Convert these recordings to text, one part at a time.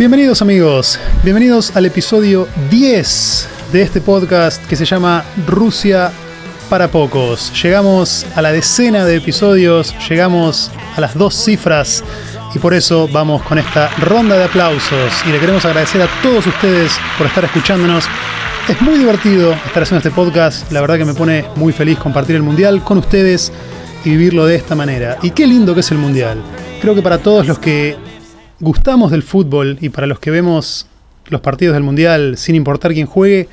Bienvenidos amigos, bienvenidos al episodio 10 de este podcast que se llama Rusia para pocos. Llegamos a la decena de episodios, llegamos a las dos cifras y por eso vamos con esta ronda de aplausos y le queremos agradecer a todos ustedes por estar escuchándonos. Es muy divertido estar haciendo este podcast, la verdad que me pone muy feliz compartir el mundial con ustedes y vivirlo de esta manera. Y qué lindo que es el mundial. Creo que para todos los que gustamos del fútbol y para los que vemos los partidos del mundial sin importar quién juegue,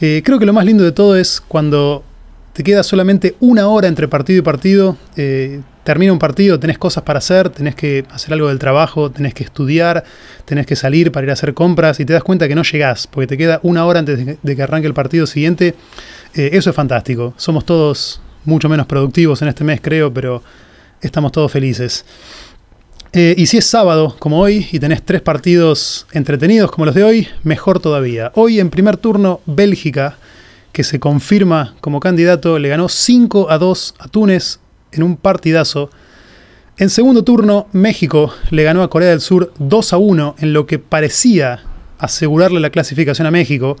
eh, creo que lo más lindo de todo es cuando te queda solamente una hora entre partido y partido. eh, termina un partido, tenés cosas para hacer, tenés que hacer algo del trabajo, tenés que estudiar, tenés que salir para ir a hacer compras y te das cuenta que no llegás, porque te queda una hora antes de que, arranque el partido siguiente. Eh, eso es fantástico. Somos todos mucho menos productivos en este mes, creo, pero estamos todos felices. Eh, y si es sábado, como hoy, y tenés tres partidos entretenidos como los de hoy, mejor todavía. Hoy en primer turno, Bélgica, que se confirma como candidato, le ganó 5 a 2 a Túnez en un partidazo. En segundo turno, México le ganó a Corea del Sur 2 a 1 en lo que parecía asegurarle la clasificación a México,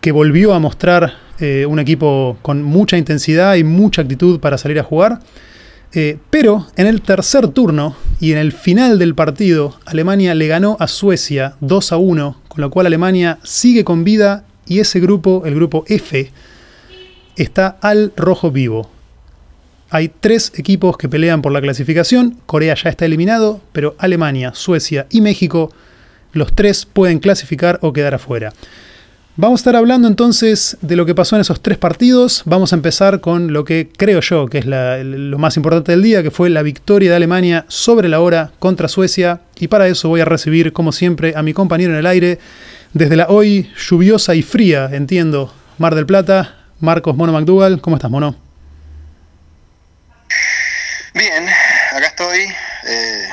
que volvió a mostrar eh, un equipo con mucha intensidad y mucha actitud para salir a jugar. Eh, pero en el tercer turno y en el final del partido, Alemania le ganó a Suecia 2 a 1, con lo cual Alemania sigue con vida y ese grupo, el grupo F, está al rojo vivo. Hay tres equipos que pelean por la clasificación, Corea ya está eliminado, pero Alemania, Suecia y México, los tres pueden clasificar o quedar afuera. Vamos a estar hablando entonces de lo que pasó en esos tres partidos. Vamos a empezar con lo que creo yo que es la- lo más importante del día, que fue la victoria de Alemania sobre la hora contra Suecia. Y para eso voy a recibir, como siempre, a mi compañero en el aire, desde la hoy lluviosa y fría, entiendo, Mar del Plata, Marcos Mono McDougall. ¿Cómo estás, Mono? Bien, acá estoy, eh,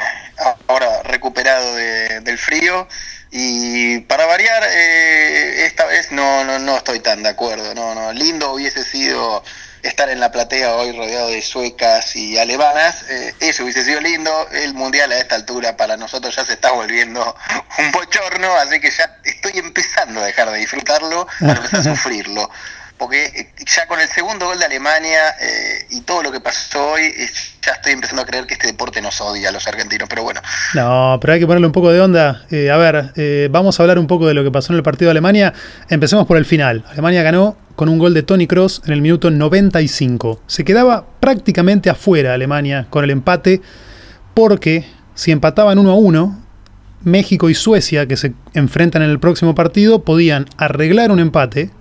ahora recuperado de- del frío y para variar, eh, esta vez no, no, no estoy tan de acuerdo, no, no, lindo hubiese sido estar en la platea hoy rodeado de suecas y alemanas, eh, eso hubiese sido lindo, el mundial a esta altura para nosotros ya se está volviendo un bochorno, así que ya estoy empezando a dejar de disfrutarlo, para empezar a sufrirlo porque eh, ya con el segundo gol de Alemania eh, y todo lo que pasó hoy, eh, ya estoy empezando a creer que este deporte nos odia a los argentinos, pero bueno, No, pero hay que ponerle un poco de onda. A ver, vamos a hablar un poco de lo que pasó en el partido de Alemania. Empecemos por el final. Alemania ganó con un gol de Tony Cross en el minuto 95. Se quedaba prácticamente afuera Alemania con el empate, porque si empataban 1 a 1, México y Suecia, que se enfrentan en el próximo partido, podían arreglar un empate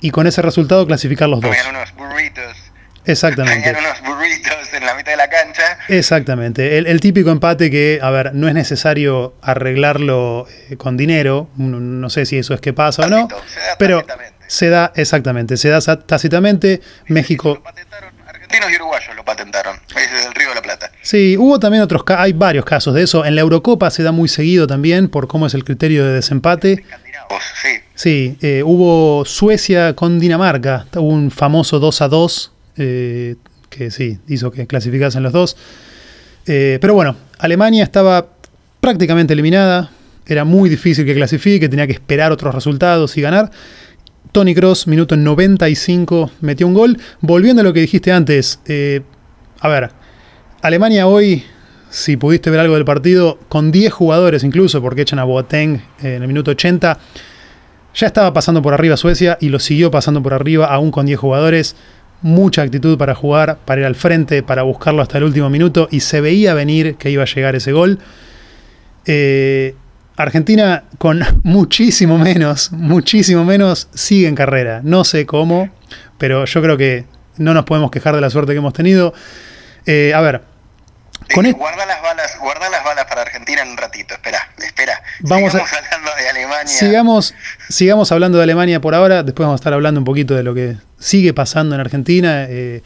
y con ese resultado clasificar los dos. unos burritos, Exactamente. unos burritos en la mitad de la cancha. Exactamente, el, el típico empate que, a ver, no es necesario arreglarlo eh, con dinero, no, no sé si eso es que pasa o no, se da pero se da exactamente, se da tácitamente, México, argentinos y uruguayos lo patentaron, es del Río de la Plata. sí, hubo también otros, hay varios casos de eso, en la Eurocopa se da muy seguido también por cómo es el criterio de desempate, sí. Sí, eh, hubo Suecia con Dinamarca, hubo un famoso 2 a 2, eh, que sí, hizo que clasificasen los dos. Eh, pero bueno, Alemania estaba prácticamente eliminada. Era muy difícil que clasifique, tenía que esperar otros resultados y ganar. Tony Cross, minuto 95, metió un gol. Volviendo a lo que dijiste antes, eh, a ver, Alemania hoy, si pudiste ver algo del partido, con 10 jugadores incluso, porque echan a Boateng en el minuto 80, ya estaba pasando por arriba Suecia y lo siguió pasando por arriba, aún con 10 jugadores. Mucha actitud para jugar, para ir al frente, para buscarlo hasta el último minuto y se veía venir que iba a llegar ese gol. Eh, Argentina con muchísimo menos, muchísimo menos, sigue en carrera. No sé cómo, pero yo creo que no nos podemos quejar de la suerte que hemos tenido. Eh, a ver, con guarda las balas, guarda las balas para Argentina en un ratito, espera, espera. Vamos a- Sigamos hablando de Alemania. Sigamos, sigamos hablando de Alemania por ahora, después vamos a estar hablando un poquito de lo que sigue pasando en Argentina, eh,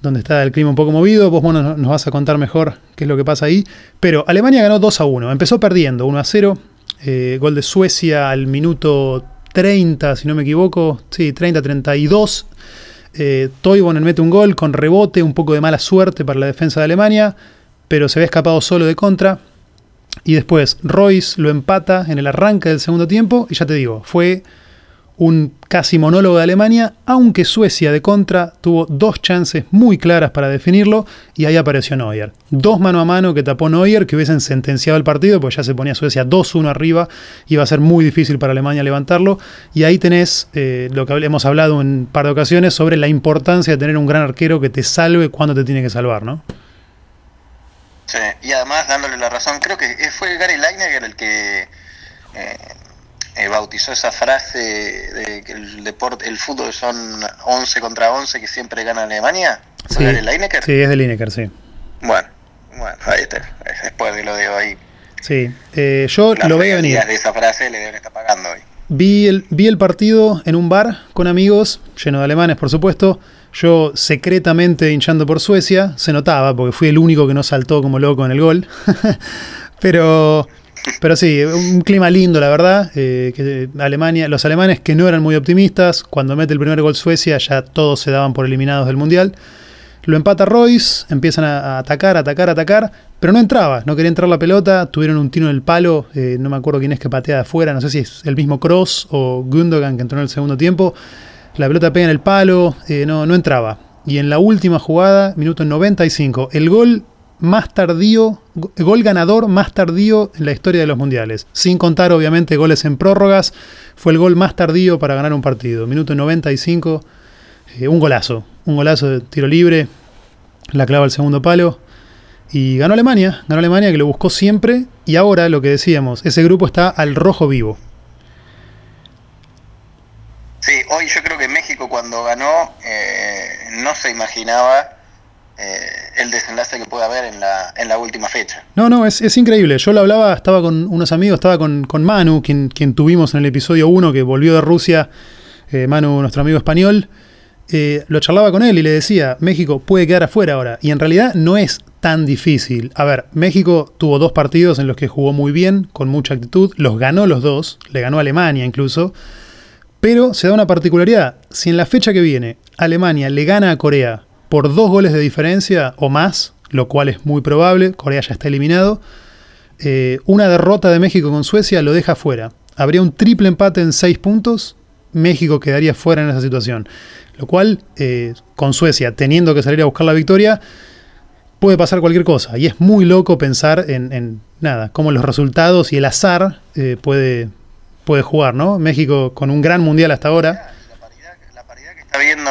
donde está el clima un poco movido. Vos bueno, nos vas a contar mejor qué es lo que pasa ahí. Pero Alemania ganó 2 a 1, empezó perdiendo 1 a 0, eh, gol de Suecia al minuto 30, si no me equivoco, sí, 30-32. Eh, Toivonen mete un gol con rebote, un poco de mala suerte para la defensa de Alemania, pero se ve escapado solo de contra. Y después Royce lo empata en el arranque del segundo tiempo. Y ya te digo, fue un casi monólogo de Alemania, aunque Suecia de contra tuvo dos chances muy claras para definirlo y ahí apareció Neuer. Dos mano a mano que tapó Neuer que hubiesen sentenciado el partido, pues ya se ponía Suecia 2-1 arriba, iba a ser muy difícil para Alemania levantarlo y ahí tenés eh, lo que hemos hablado en un par de ocasiones sobre la importancia de tener un gran arquero que te salve cuando te tiene que salvar, ¿no? Sí, y además dándole la razón, creo que fue Gary Lineker el que... Eh, eh, bautizó esa frase de que el deporte, el fútbol son 11 contra 11 que siempre gana Alemania? Sí, de Lineker? Sí, es de Lineker, sí. Bueno, bueno, ahí está. Después de lo de hoy. Sí, eh, yo lo veía venir. de esa frase le deben estar pagando hoy. Vi el, vi el partido en un bar con amigos, lleno de alemanes, por supuesto. Yo secretamente hinchando por Suecia, se notaba, porque fui el único que no saltó como loco en el gol. Pero pero sí, un clima lindo, la verdad. Eh, que Alemania, los alemanes que no eran muy optimistas, cuando mete el primer gol Suecia, ya todos se daban por eliminados del Mundial. Lo empata Royce, empiezan a, atacar, atacar, atacar, pero no entraba, no quería entrar la pelota, tuvieron un tiro en el palo, eh, no me acuerdo quién es que patea de afuera, no sé si es el mismo Cross o Gundogan que entró en el segundo tiempo. La pelota pega en el palo, eh, no, entraba. Y en la última jugada, minuto 95, el gol más tardío, gol ganador más tardío en la historia de los mundiales. Sin contar, obviamente, goles en prórrogas. Fue el gol más tardío para ganar un partido. Minuto 95, eh, un golazo. Un golazo de tiro libre. La clava al segundo palo. Y ganó Alemania. Ganó Alemania que lo buscó siempre. Y ahora, lo que decíamos, ese grupo está al rojo vivo. Sí, hoy yo creo que México cuando ganó eh, no se imaginaba eh, el desenlace que puede haber en la, en la última fecha. No, no, es, es, increíble. Yo lo hablaba, estaba con unos amigos, estaba con, con Manu, quien, quien, tuvimos en el episodio 1 que volvió de Rusia, eh, Manu, nuestro amigo español. Eh, lo charlaba con él y le decía, México puede quedar afuera ahora. Y en realidad no es tan difícil. A ver, México tuvo dos partidos en los que jugó muy bien, con mucha actitud, los ganó los dos, le ganó a Alemania incluso. Pero se da una particularidad. Si en la fecha que viene Alemania le gana a Corea por dos goles de diferencia o más, lo cual es muy probable, Corea ya está eliminado. Eh, una derrota de México con Suecia lo deja fuera. Habría un triple empate en seis puntos, México quedaría fuera en esa situación. Lo cual, eh, con Suecia teniendo que salir a buscar la victoria, puede pasar cualquier cosa. Y es muy loco pensar en, nada, cómo los resultados y el azar eh, puede, puede jugar, ¿no? México con un gran mundial hasta ahora. La paridad, la paridad que está viendo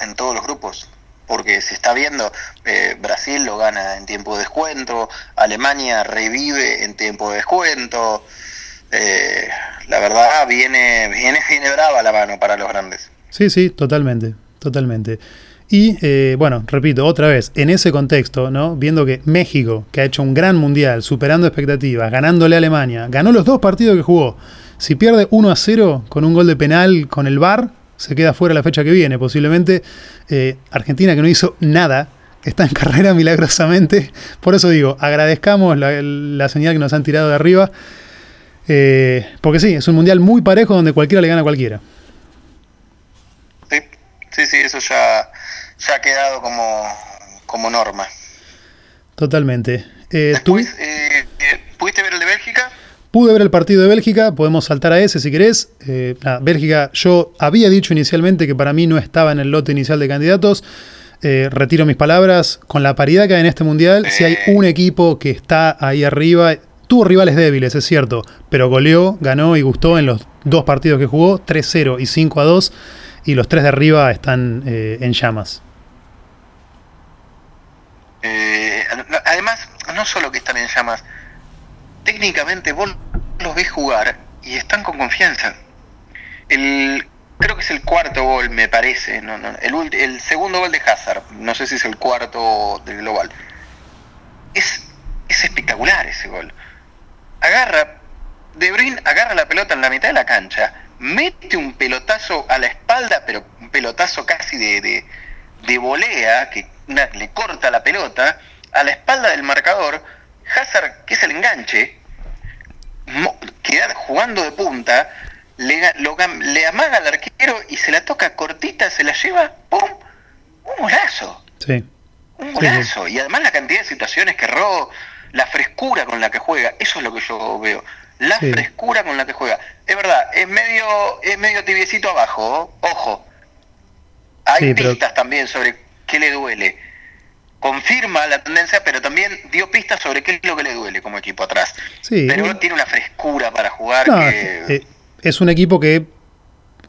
en todos los grupos porque se está viendo, eh, Brasil lo gana en tiempo de descuento, Alemania revive en tiempo de descuento, eh, la verdad viene, viene, viene brava la mano para los grandes. Sí, sí, totalmente, totalmente. Y eh, bueno, repito, otra vez, en ese contexto, ¿no? Viendo que México, que ha hecho un gran mundial, superando expectativas, ganándole a Alemania, ganó los dos partidos que jugó. Si pierde 1 a 0 con un gol de penal con el VAR, se queda fuera la fecha que viene. Posiblemente eh, Argentina, que no hizo nada, está en carrera milagrosamente. Por eso digo, agradezcamos la, señal que nos han tirado de arriba. Eh, porque sí, es un mundial muy parejo donde cualquiera le gana a cualquiera. Sí, sí, sí eso ya, ya ha quedado como, como norma. Totalmente. Eh, ¿Pudiste ver el de Bélgica? Pude ver el partido de Bélgica, podemos saltar a ese si querés. Eh, Bélgica, yo había dicho inicialmente que para mí no estaba en el lote inicial de candidatos. Eh, retiro mis palabras. Con la paridad que hay en este mundial, si hay un equipo que está ahí arriba, tuvo rivales débiles, es cierto, pero goleó, ganó y gustó en los dos partidos que jugó, 3-0 y 5-2, y los tres de arriba están eh, en llamas. además, no solo que están en llamas, técnicamente vos los ves jugar y están con confianza. El, creo que es el cuarto gol, me parece. No, no, el, el segundo gol de Hazard, no sé si es el cuarto del global. Es, es espectacular ese gol. Agarra, De Bruyne agarra la pelota en la mitad de la cancha, mete un pelotazo a la espalda, pero un pelotazo casi de, de, de volea, que le corta la pelota, a la espalda del marcador Hazard, que es el enganche, queda jugando de punta, le, le amaga al arquero y se la toca cortita, se la lleva, ¡pum! Un golazo. Sí. Un golazo. Y además la cantidad de situaciones que erró, la frescura con la que juega, eso es lo que yo veo. La frescura con la que juega. Es verdad, es medio, es medio tibiecito abajo, ojo. Hay pistas también sobre qué le duele. Confirma la tendencia, pero también dio pistas sobre qué es lo que le duele como equipo atrás. pero tiene una frescura para jugar. Eh, es un equipo que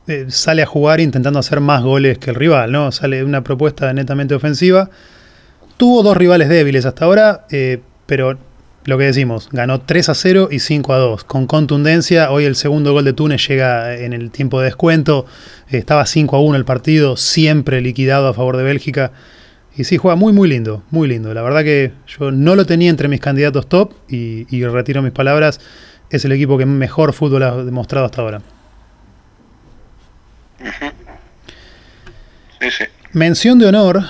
eh, sale a jugar intentando hacer más goles que el rival, ¿no? Sale una propuesta netamente ofensiva. Tuvo dos rivales débiles hasta ahora, eh, pero lo que decimos, ganó 3 a 0 y 5 a 2. Con contundencia, hoy el segundo gol de Túnez llega en el tiempo de descuento. Estaba 5 a 1 el partido, siempre liquidado a favor de Bélgica. Y sí, juega muy, muy lindo, muy lindo. La verdad que yo no lo tenía entre mis candidatos top y, retiro mis palabras. Es el equipo que mejor fútbol ha demostrado hasta ahora. Mención de honor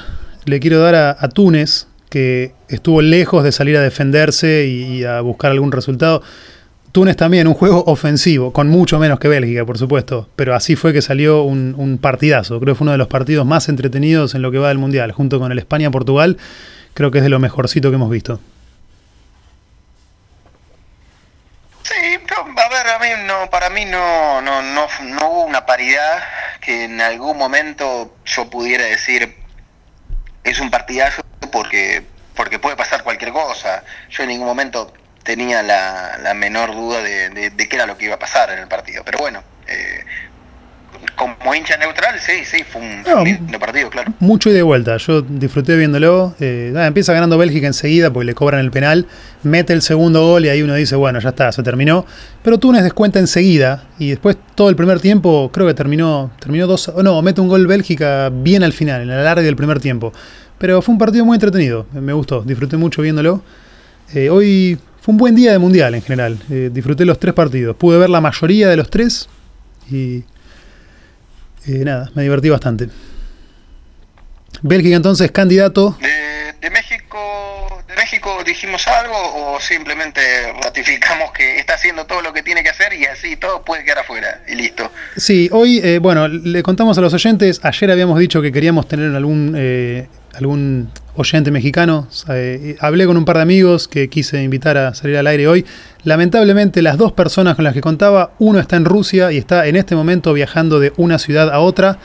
le quiero dar a, a Túnez, que estuvo lejos de salir a defenderse y, a buscar algún resultado. Túnez también, un juego ofensivo, con mucho menos que Bélgica, por supuesto, pero así fue que salió un, partidazo. Creo que fue uno de los partidos más entretenidos en lo que va del Mundial, junto con el España-Portugal. Creo que es de lo mejorcito que hemos visto. Sí, a ver, a mí no, para mí no, no, no, no hubo una paridad que en algún momento yo pudiera decir es un partidazo porque, porque puede pasar cualquier cosa. Yo en ningún momento tenía la, la menor duda de, de, qué era lo que iba a pasar en el partido. Pero bueno, eh, como hincha neutral, sí, sí, fue un, partido, claro. Mucho y de vuelta, yo disfruté viéndolo. Eh, empieza ganando Bélgica enseguida porque le cobran el penal, mete el segundo gol y ahí uno dice, bueno, ya está, se terminó. Pero Túnez descuenta enseguida y después todo el primer tiempo, creo que terminó, terminó dos, no, mete un gol Bélgica bien al final, en el alargue del primer tiempo. Pero fue un partido muy entretenido, me gustó, disfruté mucho viéndolo. Eh, hoy fue un buen día de mundial en general, eh, disfruté los tres partidos, pude ver la mayoría de los tres y eh, nada, me divertí bastante. Bélgica entonces candidato. De, México, ¿De México dijimos algo o simplemente ratificamos que está haciendo todo lo que tiene que hacer y así todo puede quedar afuera y listo? Sí, hoy, bueno, le contamos a los oyentes, ayer habíamos dicho que queríamos tener algún algún oyente mexicano. Eh, hablé con un par de amigos que quise invitar a salir al aire hoy. Lamentablemente las dos personas con las que contaba, uno está en Rusia y está en este momento viajando de una ciudad a otra.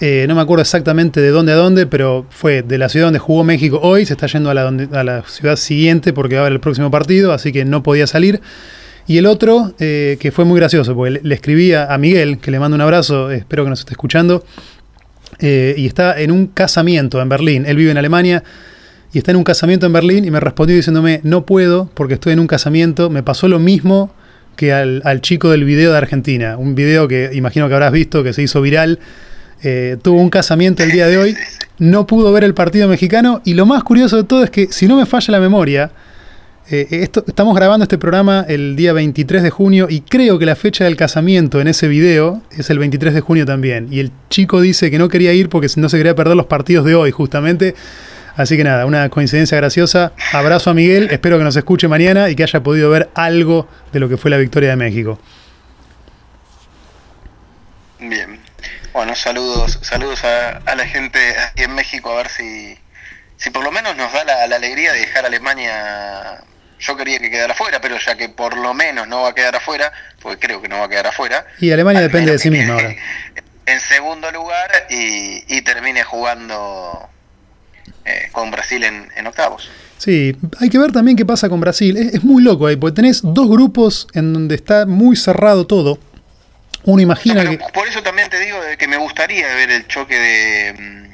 Eh, no me acuerdo exactamente de dónde a dónde, pero fue de la ciudad donde jugó México hoy, se está yendo a la, ciudad siguiente porque va a haber el próximo partido, así que no podía salir. Y el otro, eh, que fue muy gracioso, porque le escribí a Miguel, que le mando un abrazo, espero que nos esté escuchando, eh, y está en un casamiento en Berlín. Él vive en Alemania y está en un casamiento en Berlín y me respondió diciéndome, no puedo porque estoy en un casamiento. Me pasó lo mismo que al, chico del video de Argentina. Un video que imagino que habrás visto, que se hizo viral. Eh, tuvo un casamiento el día de hoy. No pudo ver el partido mexicano y lo más curioso de todo es que, si no me falla la memoria, eh, esto, estamos grabando este programa el día 23 de junio y creo que la fecha del casamiento en ese video es el 23 de junio también. Y el chico dice que no quería ir porque no se quería perder los partidos de hoy, justamente. Así que nada, una coincidencia graciosa. Abrazo a Miguel, espero que nos escuche mañana y que haya podido ver algo de lo que fue la victoria de México. Bien. Bueno, saludos, saludos a, la gente aquí en México, a ver si, si por lo menos nos da la, la alegría de dejar a Alemania yo quería que quedara afuera, pero ya que por lo menos no va a quedar afuera, porque creo que no va a quedar afuera. Y Alemania depende de sí misma ahora. En segundo lugar y, termine jugando eh, con Brasil en, octavos. Sí, hay que ver también qué pasa con Brasil. Es, muy loco ahí, porque tenés dos grupos en donde está muy cerrado todo. Uno imagina que. Por eso también te digo que me gustaría ver el choque de,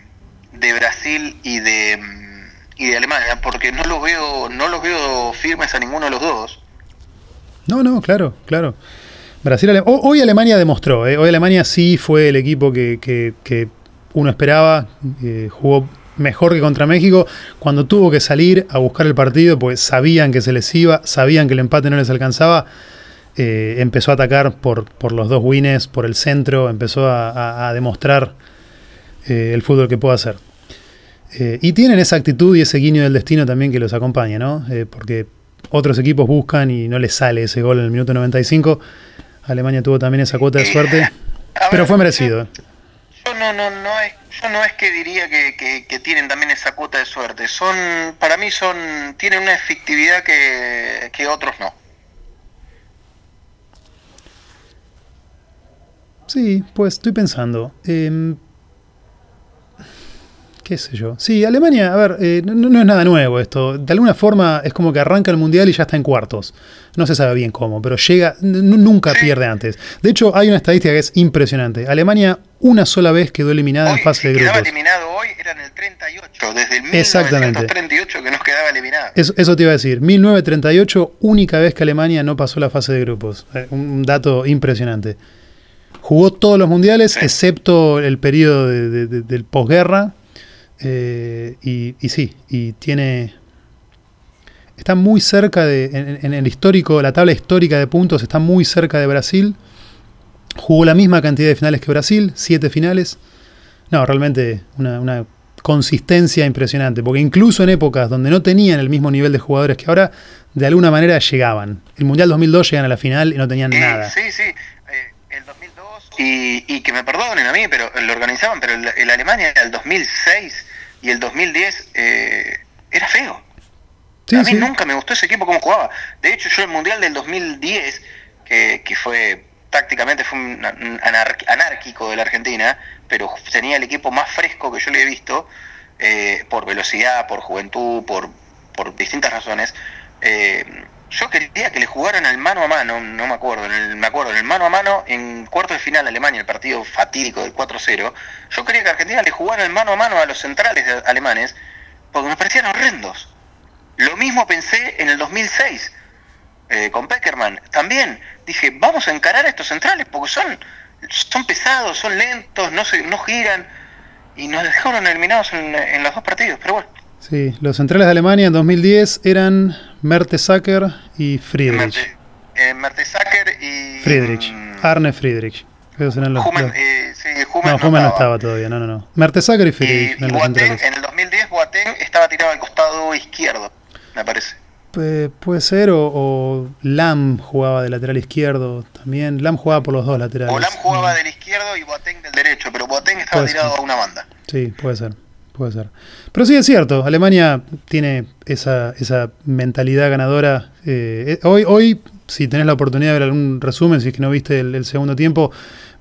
de Brasil y de y de Alemania, porque no los veo, no los veo firmes a ninguno de los dos. No, no, claro, claro. Brasil, hoy Alemania demostró, ¿eh? hoy Alemania sí fue el equipo que, que, uno esperaba, eh, jugó mejor que contra México, cuando tuvo que salir a buscar el partido, pues sabían que se les iba, sabían que el empate no les alcanzaba, eh, empezó a atacar por, por los dos wins, por el centro, empezó a, demostrar el fútbol que puede hacer. Eh, y tienen esa actitud y ese guiño del destino también que los acompaña, ¿no? Eh, porque otros equipos buscan y no les sale ese gol en el minuto 95. Alemania tuvo también esa cuota de suerte, pero fue merecido. Yo, no, no, no es, yo no es que diría que, que, tienen también esa cuota de suerte. Son, para mí son, tienen una efectividad que, que otros no. Sí, pues estoy pensando. Eh, qué sé yo. Sí, Alemania, a ver, eh, no, es nada nuevo esto. De alguna forma es como que arranca el mundial y ya está en cuartos. No se sabe bien cómo, pero llega, nunca pierde antes. De hecho, hay una estadística que es impresionante. Alemania una sola vez quedó eliminada en fase de grupos. Quedaba eliminado hoy era en el 38, desde el 1938 que nos quedaba eliminado. Eso, eso, te iba a decir, 1938, única vez que Alemania no pasó la fase de grupos. Eh, un dato impresionante. Jugó todos los mundiales, excepto el periodo del posguerra, eh, y, sí, y tiene. Está muy cerca de. En, el histórico, la tabla histórica de puntos está muy cerca de Brasil. Jugó la misma cantidad de finales que Brasil, siete finales. No, realmente una, consistencia impresionante, porque incluso en épocas donde no tenían el mismo nivel de jugadores que ahora, de alguna manera llegaban. El Mundial 2002 llegan a la final y no tenían nada. Sí, sí, 2002, y, que me perdonen a mí, pero lo organizaban, pero el, el Alemania el 2006 y el 2010 eh, era feo. a mí nunca me gustó ese equipo como jugaba. De hecho, yo el Mundial del 2010, que, que fue tácticamente fue un anárquico de la Argentina, pero tenía el equipo más fresco que yo le he visto, eh, por velocidad, por juventud, por, por distintas razones. Eh, yo quería que le jugaran al mano a mano, no me acuerdo, en el, me acuerdo, en el mano a mano, en cuarto de final Alemania, el partido fatídico del 4-0, yo quería que Argentina le jugara el mano a mano a los centrales alemanes, porque me parecían horrendos. Lo mismo pensé en el 2006, eh, con Peckerman. También dije, vamos a encarar a estos centrales, porque son, son pesados, son lentos, no, se, no giran, y nos dejaron eliminados en, en los dos partidos, pero bueno. Sí, los centrales de Alemania en 2010 eran Mertesacker y Friedrich. Eh, Mertesacker y. Friedrich. Mm, Arne Friedrich. Esos eran los, eh, sí, no, Humen no, estaba todavía, no, no, no. Mertesacker y Friedrich. Y, Boateng, en el 2010 Boateng estaba tirado al costado izquierdo, me parece. puede ser, o, o, Lam jugaba de lateral izquierdo también. Lam jugaba por los dos laterales. O Lam jugaba mm. del izquierdo y Boateng del derecho, pero Boateng estaba tirado a una banda. Sí, puede ser. Puede ser. Pero sí es cierto, Alemania tiene esa, esa mentalidad ganadora. Eh, eh, hoy, hoy, si tenés la oportunidad de ver algún resumen, si es que no viste el, segundo tiempo,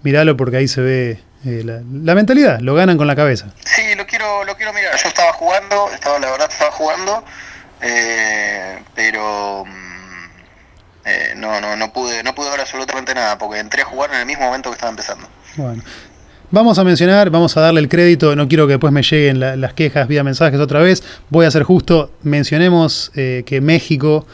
míralo porque ahí se ve eh, la, mentalidad, lo ganan con la cabeza. Sí, lo quiero, lo quiero mirar. Yo estaba jugando, estaba, la verdad estaba jugando, pero mm, no, no, no pude, no pude ver absolutamente nada, porque entré a jugar en el mismo momento que estaba empezando. Bueno, Vamos a mencionar, vamos a darle el crédito, no quiero que después me lleguen las quejas vía mensajes otra vez, voy a ser justo, mencionemos eh, que México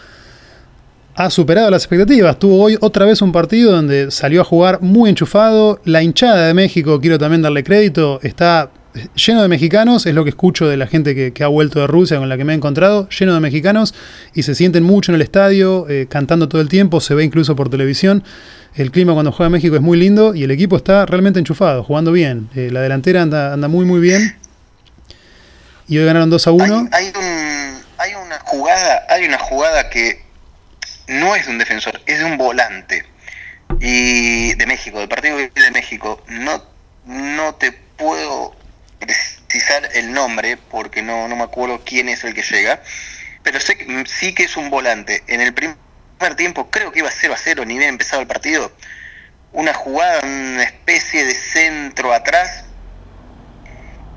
ha superado las expectativas, tuvo hoy otra vez un partido donde salió a jugar muy enchufado, la hinchada de México, quiero también darle crédito, está lleno de mexicanos, es lo que escucho de la gente que, ha vuelto de Rusia con la que me he encontrado, lleno de mexicanos y se sienten mucho en el estadio, eh, cantando todo el tiempo, se ve incluso por televisión. El clima cuando juega México es muy lindo y el equipo está realmente enchufado, jugando bien. Eh, la delantera anda, anda muy muy bien. Y hoy ganaron 2 a 1. Hay, hay, una jugada, hay una jugada que no es de un defensor, es de un volante. Y de México, del partido de México. No, no te puedo precisar el nombre porque no, no me acuerdo quién es el que llega. Pero sé sí que es un volante. En el primer tiempo, creo que iba 0 a 0, ni bien empezado el partido, una jugada, una especie de centro atrás,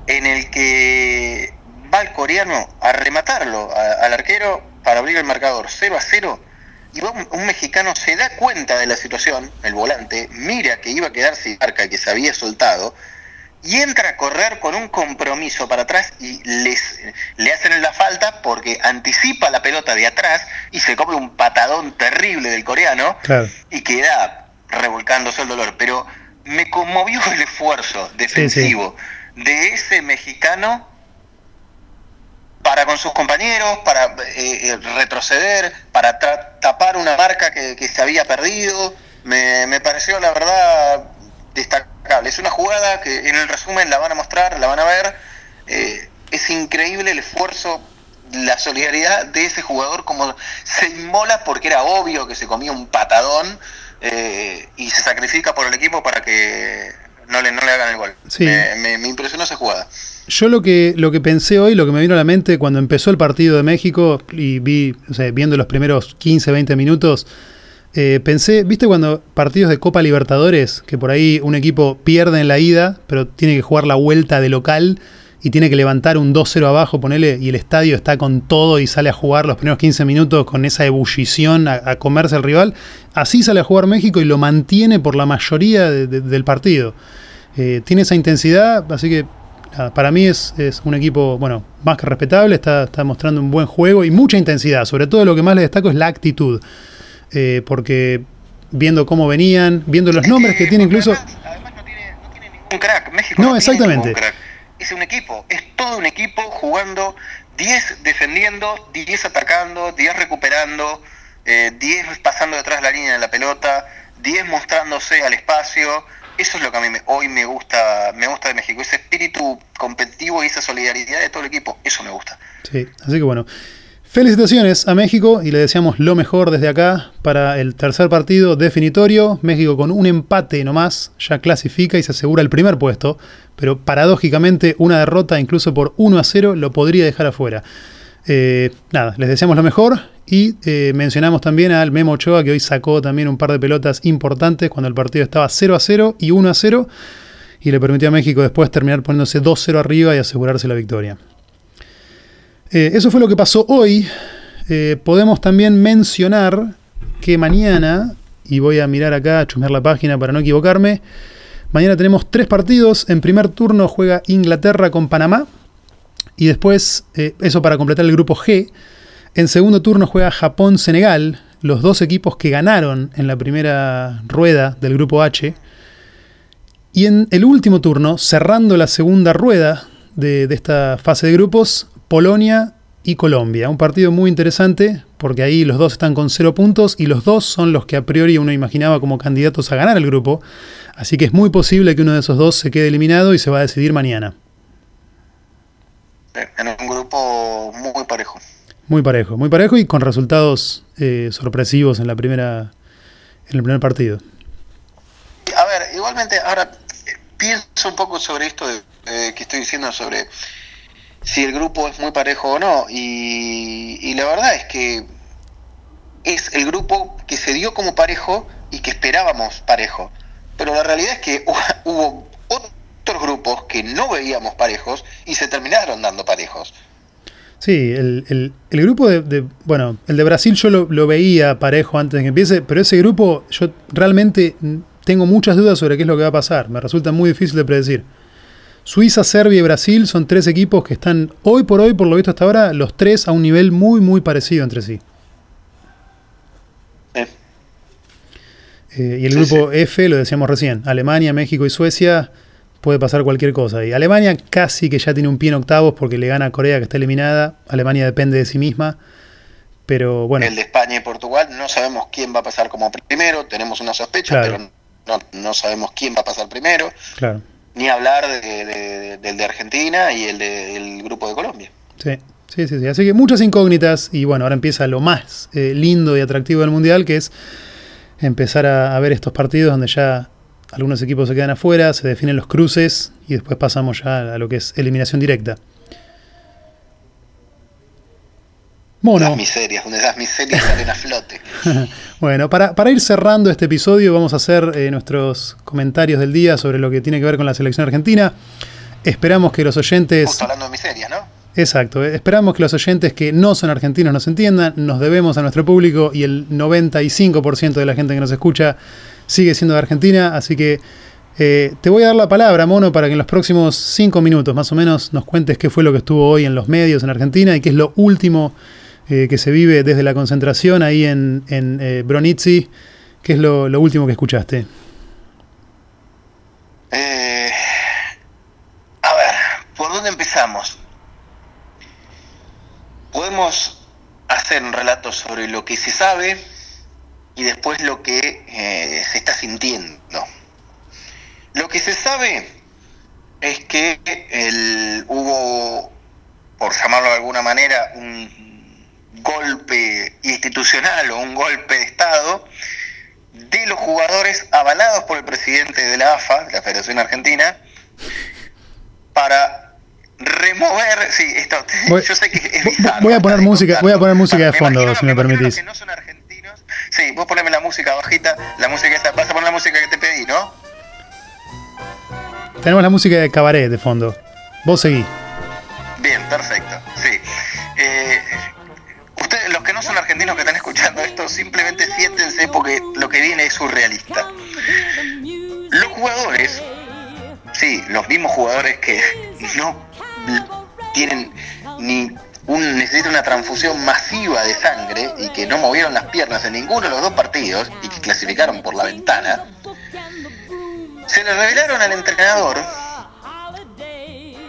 en el que va el coreano a rematarlo al arquero para abrir el marcador 0 a 0, y un, mexicano se da cuenta de la situación, el volante, mira que iba a quedar sin marca, que se había soltado, y entra a correr con un compromiso para atrás y les, le hacen la falta porque anticipa la pelota de atrás y se come un patadón terrible del coreano y queda revolcándose el dolor. Pero me conmovió el esfuerzo defensivo de ese mexicano para con sus compañeros, para eh, eh, retroceder, para tapar una marca que, que se había perdido. Me, me pareció, la verdad, destacable. Es una jugada que en el resumen la van a mostrar, la van a ver. Eh, es increíble el esfuerzo, la solidaridad de ese jugador, como se inmola porque era obvio que se comía un patadón eh, y se sacrifica por el equipo para que no le, no le hagan el gol. Me, me, impresionó esa jugada. Yo lo que, lo que pensé hoy, lo que me vino a la mente cuando empezó el partido de México y vi, o sea, viendo los primeros 15, 20 minutos, eh, pensé, ¿viste cuando partidos de Copa Libertadores, que por ahí un equipo pierde en la ida, pero tiene que jugar la vuelta de local y tiene que levantar un 2-0 abajo, ponele, y el estadio está con todo y sale a jugar los primeros 15 minutos con esa ebullición a, comerse al rival? Así sale a jugar México y lo mantiene por la mayoría del partido. Eh, tiene esa intensidad, así que para mí es, un equipo, bueno, más que respetable, está, está mostrando un buen juego y mucha intensidad. Sobre todo lo que más le destaco es la actitud. Eh, porque viendo cómo venían, viendo los nombres que tiene incluso... Además, no, tiene, ningún crack, México no, exactamente. crack. Es un equipo, es todo un equipo jugando 10 defendiendo, 10 atacando, 10 recuperando, 10 eh, pasando detrás de la línea de la pelota, 10 mostrándose al espacio. Eso es lo que a mí hoy me gusta, me gusta de México, ese espíritu competitivo y esa solidaridad de todo el equipo, eso me gusta. Sí, así que bueno, Felicitaciones a México y le deseamos lo mejor desde acá para el tercer partido definitorio. México con un empate nomás ya clasifica y se asegura el primer puesto, pero paradójicamente una derrota incluso por 1 a 0 lo podría dejar afuera. Eh, nada, les deseamos lo mejor y eh, mencionamos también al Memo Ochoa que hoy sacó también un par de pelotas importantes cuando el partido estaba 0 a 0 y 1 a 0 y le permitió a México después terminar poniéndose 2-0 arriba y asegurarse la victoria. Eh, eso fue lo que pasó hoy. Eh, podemos también mencionar que mañana, y voy a mirar acá, a chusmear la página para no equivocarme, mañana tenemos tres partidos. En primer turno juega Inglaterra con Panamá. Y después, eh, eso para completar el grupo G. En segundo turno juega Japón-Senegal, los dos equipos que ganaron en la primera rueda del grupo H. Y en el último turno, cerrando la segunda rueda de esta fase de grupos, Polonia y Colombia. Un partido muy interesante porque ahí los dos están con cero puntos y los dos son los que a priori uno imaginaba como candidatos a ganar el grupo. Así que es muy posible que uno de esos dos se quede eliminado y se va a decidir mañana. En un grupo muy parejo. Muy parejo, muy parejo y con resultados eh, sorpresivos en la primera en el primer partido. A ver, igualmente ahora eh, pienso un poco sobre esto eh, que estoy diciendo sobre si el grupo es muy parejo o no. Y, la verdad es que es el grupo que se dio como parejo y que esperábamos parejo. Pero la realidad es que hubo otros grupos que no veíamos parejos y se terminaron dando parejos. Sí, el, el, grupo de, Bueno, el de Brasil yo lo, lo, veía parejo antes de que empiece, pero ese grupo yo realmente tengo muchas dudas sobre qué es lo que va a pasar. Me resulta muy difícil de predecir. Suiza, Serbia y Brasil son tres equipos que están hoy por hoy, por lo visto hasta ahora, los tres a un nivel muy, muy parecido entre sí. Eh, y el grupo F, lo decíamos recién, Alemania, México y Suecia, puede pasar cualquier cosa. Y Alemania casi que ya tiene un pie en octavos porque le gana a Corea que está eliminada. Alemania depende de sí misma. Pero bueno. El de España y Portugal, no sabemos quién va a pasar como primero, tenemos una sospecha, pero no, no sabemos quién va a pasar primero. Claro. Ni hablar de, del de Argentina y el del grupo de Colombia. Sí. Sí, sí, sí. Así que muchas incógnitas y bueno, ahora empieza lo más eh, lindo y atractivo del Mundial, que es empezar a, ver estos partidos donde ya algunos equipos se quedan afuera, se definen los cruces y después pasamos ya a lo que es eliminación directa. Mono. Las miserias, donde las miserias salen a flote. bueno, para, para, ir cerrando este episodio, vamos a hacer eh, nuestros comentarios del día sobre lo que tiene que ver con la selección argentina. Esperamos que los oyentes. Justo hablando de miserias, ¿no? Exacto, eh, esperamos que los oyentes que no son argentinos nos entiendan, nos debemos a nuestro público y el 95% de la gente que nos escucha sigue siendo de Argentina, así que eh, te voy a dar la palabra, Mono, para que en los próximos 5 minutos más o menos nos cuentes qué fue lo que estuvo hoy en los medios en Argentina y qué es lo último eh, que se vive desde la concentración ahí en, en eh, Bronitzi. ¿Qué es lo, último que escuchaste? Eh, a ver, ¿por dónde empezamos? Podemos hacer un relato sobre lo que se sabe y después lo que se está sintiendo. Lo que se sabe es que el, hubo, por llamarlo de alguna manera, un golpe institucional o un golpe de Estado de los jugadores avalados por el presidente de la AFA, la Federación Argentina, para remover, sí, esto, voy, yo sé que es bizarro, Voy a poner música, voy a poner música de fondo, si me, permitís. que no son argentinos, sí, vos poneme la música bajita, la música esta, vas a poner la música que te pedí, ¿no? Tenemos la música de cabaret de fondo. Vos seguí. Bien, perfecto, sí. Eh, son argentinos que están escuchando esto, simplemente siéntense porque lo que viene es surrealista. Los jugadores, sí, los mismos jugadores que no tienen ni un, necesitan una transfusión masiva de sangre y que no movieron las piernas en ninguno de los dos partidos y que clasificaron por la ventana, se le revelaron al entrenador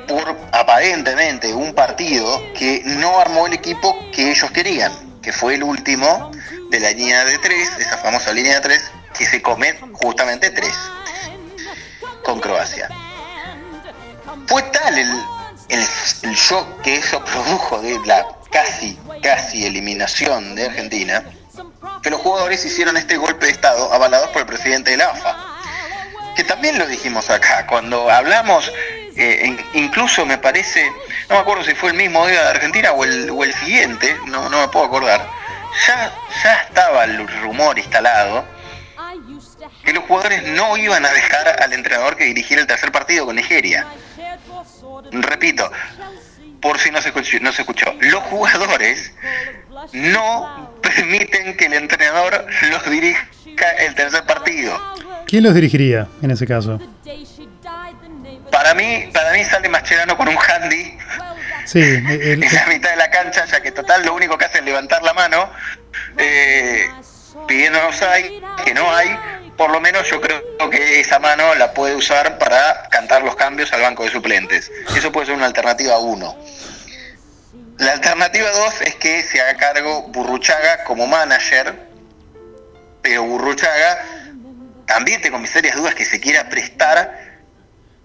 por aparentemente un partido que no armó el equipo que ellos querían, que fue el último de la línea de tres, esa famosa línea de tres, que se come justamente tres con Croacia. Fue tal el, el, shock que eso produjo de la casi, casi eliminación de Argentina, que los jugadores hicieron este golpe de Estado avalados por el presidente de la AFA. Que también lo dijimos acá, cuando hablamos, eh, incluso me parece, no me acuerdo si fue el mismo día de Argentina o el, o el siguiente, no, no me puedo acordar, ya, ya estaba el rumor instalado que los jugadores no iban a dejar al entrenador que dirigiera el tercer partido con Nigeria. Repito, por si no se escuchó, no se escuchó, los jugadores no permiten que el entrenador los dirija el tercer partido. ¿Quién los dirigiría en ese caso? Para mí, para mí sale Mascherano con un handy sí, en la mitad de la cancha, ya que total lo único que hace es levantar la mano, eh, pidiéndonos hay, que no hay, por lo menos yo creo que esa mano la puede usar para cantar los cambios al banco de suplentes. Eso puede ser una alternativa 1. La alternativa 2 es que se haga cargo Burruchaga como manager, pero Burruchaga también tengo mis serias dudas que se quiera prestar.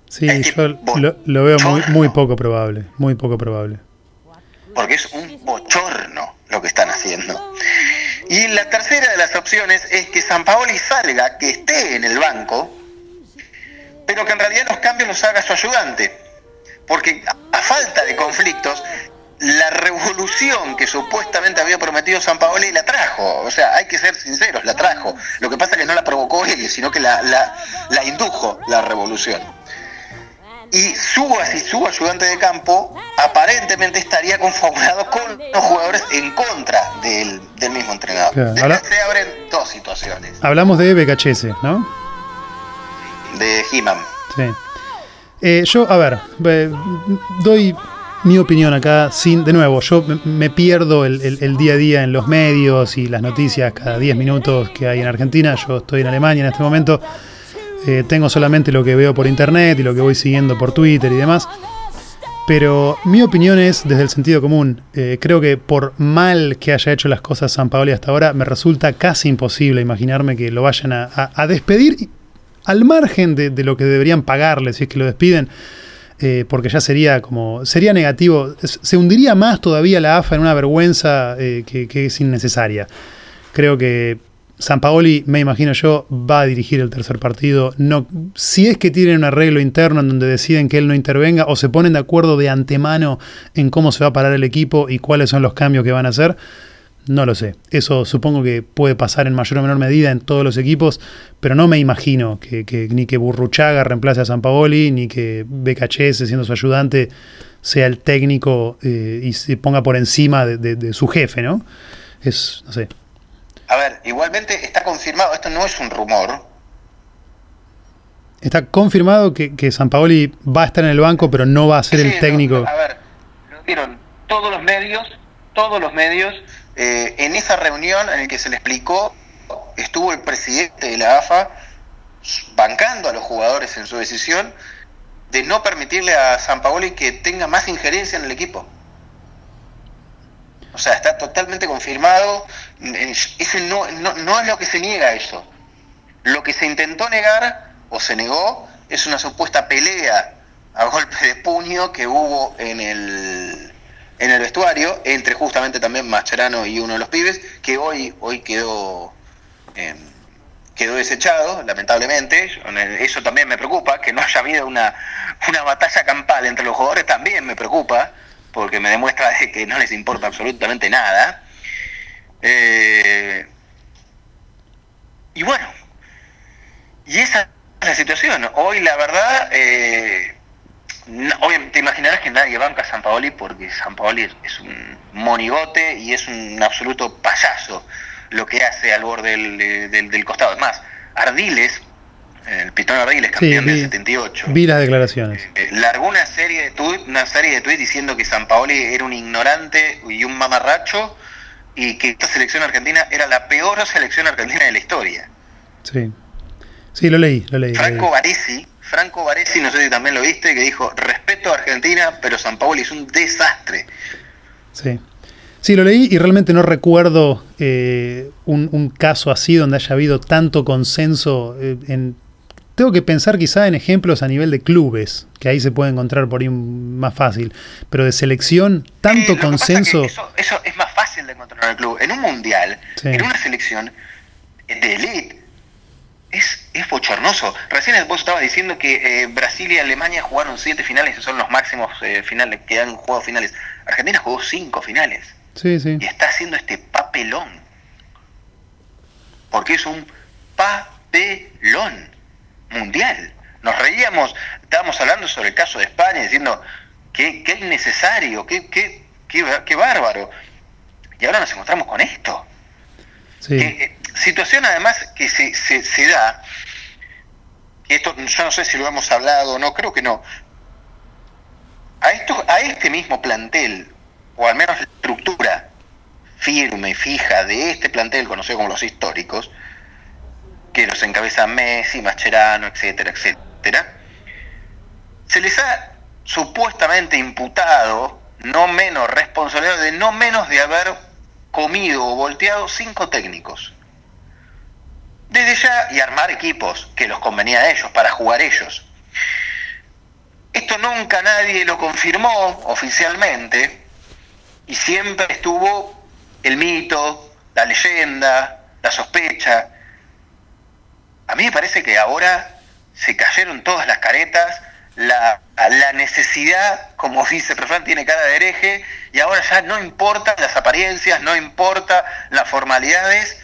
Sí, este yo lo, veo muy, muy poco probable, muy poco probable. Porque es un bochorno lo que están haciendo. Y la tercera de las opciones es que San Paoli salga, que esté en el banco, pero que en realidad los cambios los haga su ayudante. Porque a falta de conflictos, la revolución que supuestamente había prometido San Paoli la trajo. O sea, hay que ser sinceros, la trajo. Lo que pasa es que no la provocó él, sino que la, la, la indujo la revolución y su, su ayudante de campo aparentemente estaría conformado con los jugadores en contra del, mismo entrenador. se abren dos situaciones. Hablamos de BKHS, ¿no? De He-Man. Sí. Eh, yo, a ver, doy mi opinión acá, sin, de nuevo, yo me, pierdo el, el, día a día en los medios y las noticias cada 10 minutos que hay en Argentina. Yo estoy en Alemania en este momento. Eh, tengo solamente lo que veo por internet y lo que voy siguiendo por Twitter y demás. Pero mi opinión es desde el sentido común. Eh, creo que por mal que haya hecho las cosas San Paoli hasta ahora, me resulta casi imposible imaginarme que lo vayan a, despedir al margen de, lo que deberían pagarle si es que lo despiden. Eh, porque ya sería como. sería negativo. Se hundiría más todavía la AFA en una vergüenza que, que es innecesaria. Creo que San Paoli, me imagino yo, va a dirigir el tercer partido. No, si es que tienen un arreglo interno en donde deciden que él no intervenga o se ponen de acuerdo de antemano en cómo se va a parar el equipo y cuáles son los cambios que van a hacer, no lo sé. Eso supongo que puede pasar en mayor o menor medida en todos los equipos, pero no me imagino que, ni que Burruchaga reemplace a San Paoli, ni que BKHS, siendo su ayudante, sea el técnico eh, y se ponga por encima de, de su jefe, ¿no? Es, no sé, a ver, igualmente está confirmado, esto no es un rumor. Está confirmado que, que San Paoli va a estar en el banco, pero no va a ser el técnico. a ver, lo vieron todos los medios, todos los medios. Eh, en esa reunión en la que se le explicó, estuvo el presidente de la AFA bancando a los jugadores en su decisión de no permitirle a San Paoli que tenga más injerencia en el equipo. O sea, está totalmente confirmado. Ese no, no, es lo que se niega eso. Lo que se intentó negar o se negó es una supuesta pelea a golpe de puño que hubo en el, en el vestuario entre justamente también Mascherano y uno de los pibes que hoy, hoy quedó, quedó desechado, lamentablemente. Eso también me preocupa, que no haya habido una, una batalla campal entre los jugadores también me preocupa, porque me demuestra que no les importa absolutamente nada. Eh, y bueno, y esa es la situación. Hoy la verdad, eh, te imaginarás que nadie banca a San Paoli porque San Paoli es, un monigote y es un absoluto payaso lo que hace al borde del, del, costado. Es más, Ardiles, el Pitón Ardiles, campeón del 78. Vi las declaraciones. Eh, largó una serie de tweets, una serie de tweets diciendo que San Paoli era un ignorante y un mamarracho y que esta selección argentina era la peor selección argentina de la historia. Sí. Sí, lo leí, lo leí. Franco Baresi, Franco Baresi, no sé si también lo viste, que dijo, respeto a Argentina, pero San Paoli es un desastre. Sí. Sí, lo leí y realmente no recuerdo eh, un, caso así donde haya habido tanto consenso. Eh, en, tengo que pensar quizá en ejemplos a nivel de clubes, que ahí se puede encontrar por ahí más fácil, pero de selección, tanto consenso... eso, es más fácil de encontrar en el club. En un mundial, en una selección de elite, es, es bochornoso. Recién vos estabas diciendo que eh, Brasil y Alemania jugaron siete finales, son los máximos finales que han jugado finales. Argentina jugó cinco finales. Y está haciendo este papelón. Porque es un papelón mundial. Nos reíamos, estábamos hablando sobre el caso de España, diciendo que, que innecesario, que, que, que, bárbaro. Y ahora nos encontramos con esto. Eh, situación además que se, se, se da, esto yo no sé si lo hemos hablado o no, creo que no. A, esto, a este mismo plantel o al menos la estructura firme y fija de este plantel conocido como los históricos, que los encabeza Messi, Mascherano, etcétera, etcétera, se les ha supuestamente imputado no menos responsabilidad de no menos de haber comido o volteado cinco técnicos. Desde ya y armar equipos que los convenía a ellos, para jugar ellos. Esto nunca nadie lo confirmó oficialmente, y siempre estuvo el mito, la leyenda, la sospecha. A mí me parece que ahora se cayeron todas las caretas, la, necesidad, como dice refrán, tiene cara de hereje, y ahora ya no importan las apariencias, no importa las formalidades,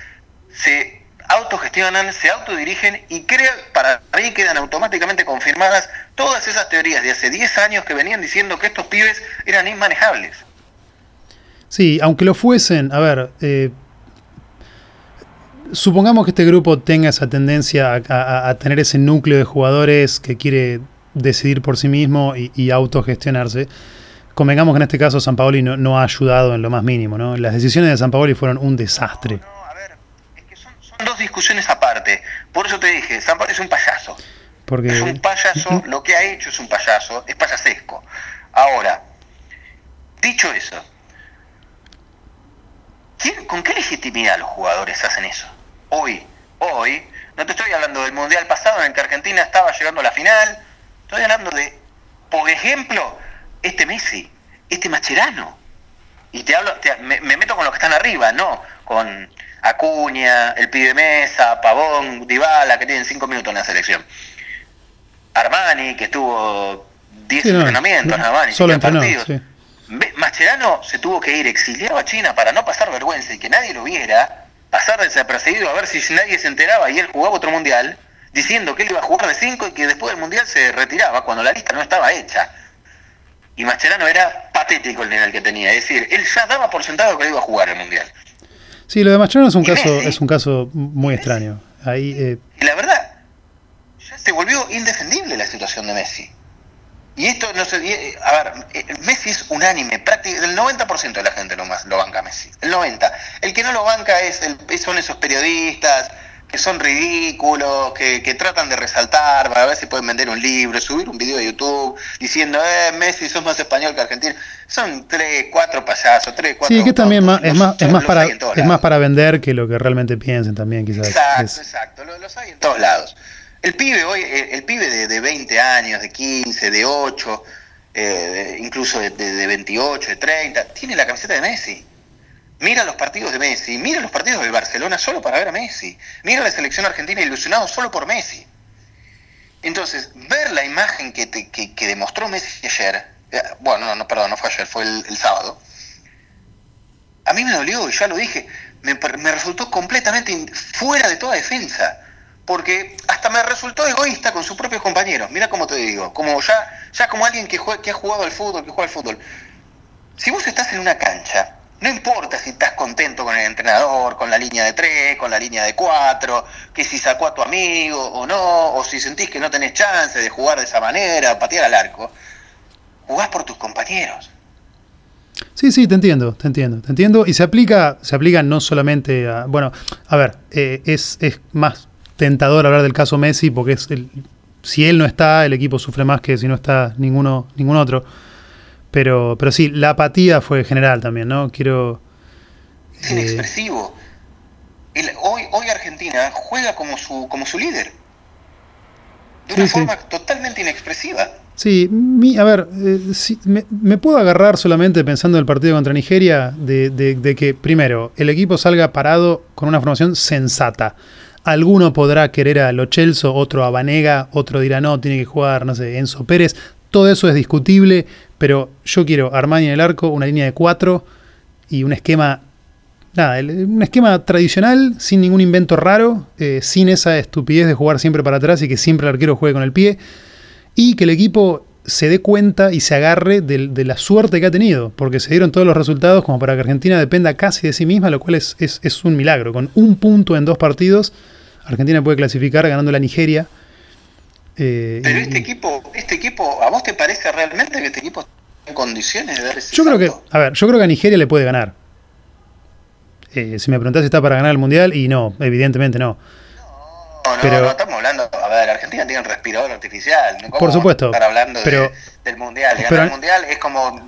se autogestionan, se autodirigen y creo, para ahí quedan automáticamente confirmadas todas esas teorías de hace 10 años que venían diciendo que estos pibes eran inmanejables. Sí, aunque lo fuesen, a ver, eh, supongamos que este grupo tenga esa tendencia a, tener ese núcleo de jugadores que quiere decidir por sí mismo y, autogestionarse. Convengamos que en este caso San Paoli no, ha ayudado en lo más mínimo, ¿no? Las decisiones de San Paoli fueron un desastre. No, a ver, es que son, dos discusiones aparte. Por eso te dije, San Paoli es un payaso. Porque... Es un payaso, lo que ha hecho es un payaso, es payasesco. Ahora, dicho eso, ¿Con qué legitimidad los jugadores hacen eso? Hoy, hoy, no te estoy hablando del Mundial pasado en el que Argentina estaba llegando a la final, estoy hablando de, por ejemplo, este Messi, este Macherano. Y te hablo, me, meto con los que están arriba, no con Acuña, el pibe Mesa, Pavón, Dybala, que tienen cinco minutos en la selección. Armani, que estuvo 10 entrenamientos, Armani, solo partidos. Mascherano se tuvo que ir exiliado a China para no pasar vergüenza y que nadie lo viera, pasar desapercibido a ver si nadie se enteraba y él jugaba otro mundial, diciendo que él iba a jugar de 5 y que después del mundial se retiraba cuando la lista no estaba hecha. Y Mascherano era patético el nivel que tenía, es decir, él ya daba por sentado que iba a jugar el mundial. Sí, lo de Mascherano es un caso es un caso muy extraño. Ahí, eh, Y la verdad, ya se volvió indefendible la situación de Messi. Y esto, no sé, eh, a ver, eh, Messi es unánime, prácticamente el 90% de la gente lo, más, lo banca a Messi, el 90%. El que no lo banca es el, son esos periodistas que son ridículos, que, tratan de resaltar para ver si pueden vender un libro, subir un video de YouTube diciendo, eh, Messi, sos más español que argentino. Son tres, cuatro payasos, tres, cuatro... Sí, que también es, más, es, más para, es más para vender que lo que realmente piensen también, quizás. Exacto, exacto, los hay en todos lados. El pibe el, pibe de, de, 20 años, de 15, de 8, eh, incluso de, de, 28, de 30, tiene la camiseta de Messi. Mira los partidos de Messi, mira los partidos del Barcelona solo para ver a Messi, mira la selección argentina ilusionado solo por Messi. Entonces, ver la imagen que, que, demostró Messi ayer, eh, bueno, no, no, perdón, no fue ayer, fue el, sábado, a mí me dolió, ya lo dije, me, me resultó completamente fuera de toda defensa porque hasta me resultó egoísta con sus propios compañeros. Mira cómo te digo, como ya, ya como alguien que, que ha jugado al fútbol, que juega al fútbol. Si vos estás en una cancha, no importa si estás contento con el entrenador, con la línea de tres, con la línea de cuatro, que si sacó a tu amigo o no, o si sentís que no tenés chance de jugar de esa manera, patear al arco, jugás por tus compañeros. Sí, sí, te entiendo, te entiendo, te entiendo. Y se aplica, se aplica no solamente a. Bueno, a ver, eh, es, es más tentador hablar del caso Messi porque es el, si él no está, el equipo sufre más que si no está ninguno, ningún otro. Pero, pero sí, la apatía fue general también, ¿no? Quiero. Es eh, inexpresivo. hoy, hoy Argentina juega como su, como su líder. De una forma totalmente inexpresiva. Sí, mi, a ver, eh, me, puedo agarrar solamente pensando en el partido contra Nigeria de, de, que, primero, el equipo salga parado con una formación sensata. Alguno podrá querer a Lo Chelso, otro a Vanega, otro dirá no, tiene que jugar, no sé, Enzo Pérez. Todo eso es discutible, pero yo quiero Armani en el arco, una línea de cuatro y un esquema, nada, un esquema tradicional, sin ningún invento raro, eh, sin esa estupidez de jugar siempre para atrás y que siempre el arquero juegue con el pie. Y que el equipo se dé cuenta y se agarre de, la suerte que ha tenido, porque se dieron todos los resultados como para que Argentina dependa casi de sí misma, lo cual es, es un milagro. Con un punto en dos partidos Argentina puede clasificar ganando la Nigeria. Eh, Pero este equipo, este equipo, ¿a vos te parece realmente que este equipo está en condiciones de dar ese Yo creo que, a ver, yo creo que a Nigeria le puede ganar. Eh, si me preguntás si está para ganar el mundial, y no, evidentemente no. No, no, pero, no estamos hablando. A ver, Argentina tiene un respirador artificial. por supuesto. Estar hablando del mundial. Ganar el mundial es como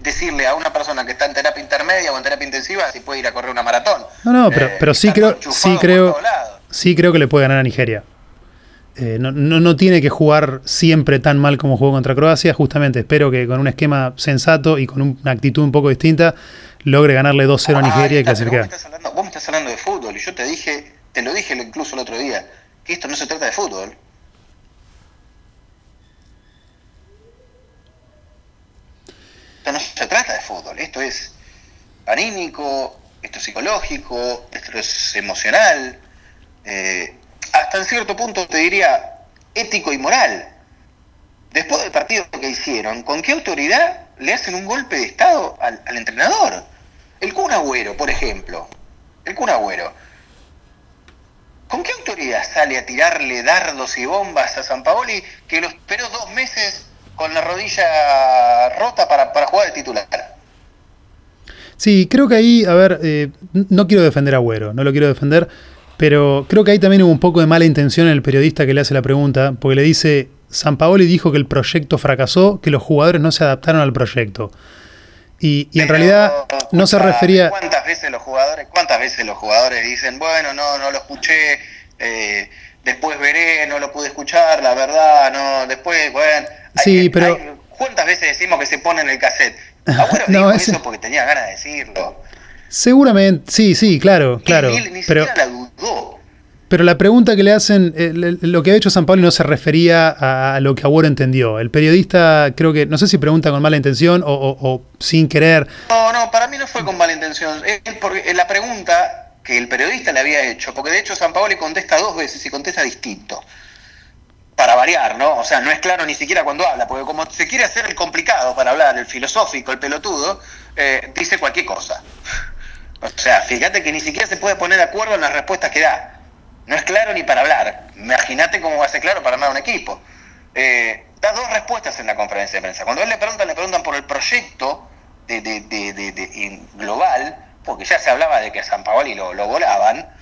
decirle a una persona que está en terapia intermedia o en terapia intensiva si puede ir a correr una maratón. No, no, pero, pero sí creo, sí creo, sí creo que le puede ganar a Nigeria. Eh, no, no, tiene que jugar siempre tan mal como jugó contra Croacia. Justamente espero que con un esquema sensato y con una actitud un poco distinta logre ganarle 2-0 a Nigeria y clasificar. Vos me, estás hablando, de fútbol y yo te dije, te lo dije incluso el otro día, esto no se trata de fútbol. Esto no se trata de fútbol, esto es anímico, esto es psicológico, esto es emocional eh, hasta en cierto punto te diría ético y moral. Después del partido que hicieron, ¿con qué autoridad le hacen un golpe de Estado al, entrenador? El Kun Agüero, por ejemplo. El Kun Agüero. ¿Con qué autoridad sale a tirarle dardos y bombas a San Paoli que lo esperó dos meses con la rodilla rota para, jugar de titular? Sí, creo que ahí, a ver, eh, no quiero defender a Agüero, no lo quiero defender, pero creo que ahí también hubo un poco de mala intención en el periodista que le hace la pregunta, porque le dice, San Paoli dijo que el proyecto fracasó, que los jugadores no se adaptaron al proyecto. Y, en realidad no se refería... ¿Cuántas veces los jugadores, cuántas veces los jugadores dicen, bueno, no, no lo escuché, eh, después veré, no lo pude escuchar, la verdad, no, después, bueno... sí, pero... ¿Cuántas veces decimos que se pone en el cassette? Abuelo no, dijo eso porque tenía ganas de decirlo. Seguramente, sí, sí, claro, claro. pero, la dudó. Pero la pregunta que le hacen, eh, lo que ha hecho San Pablo no se refería a, lo que Agüero entendió. El periodista creo que, no sé si pregunta con mala intención o, sin querer. No, no, para mí no fue con mala intención. Es porque la pregunta que el periodista le había hecho, porque de hecho San Paolo contesta dos veces y contesta distinto. Para variar, ¿no? O sea, no es claro ni siquiera cuando habla, porque como se quiere hacer el complicado para hablar, el filosófico, el pelotudo, eh, dice cualquier cosa. O sea, fíjate que ni siquiera se puede poner de acuerdo en las respuestas que da. No es claro ni para hablar. Imagínate cómo va a ser claro para armar un equipo. Eh, da dos respuestas en la conferencia de prensa. Cuando él le preguntan, le preguntan por el proyecto de, global, porque ya se hablaba de que a San Paoli lo, lo volaban,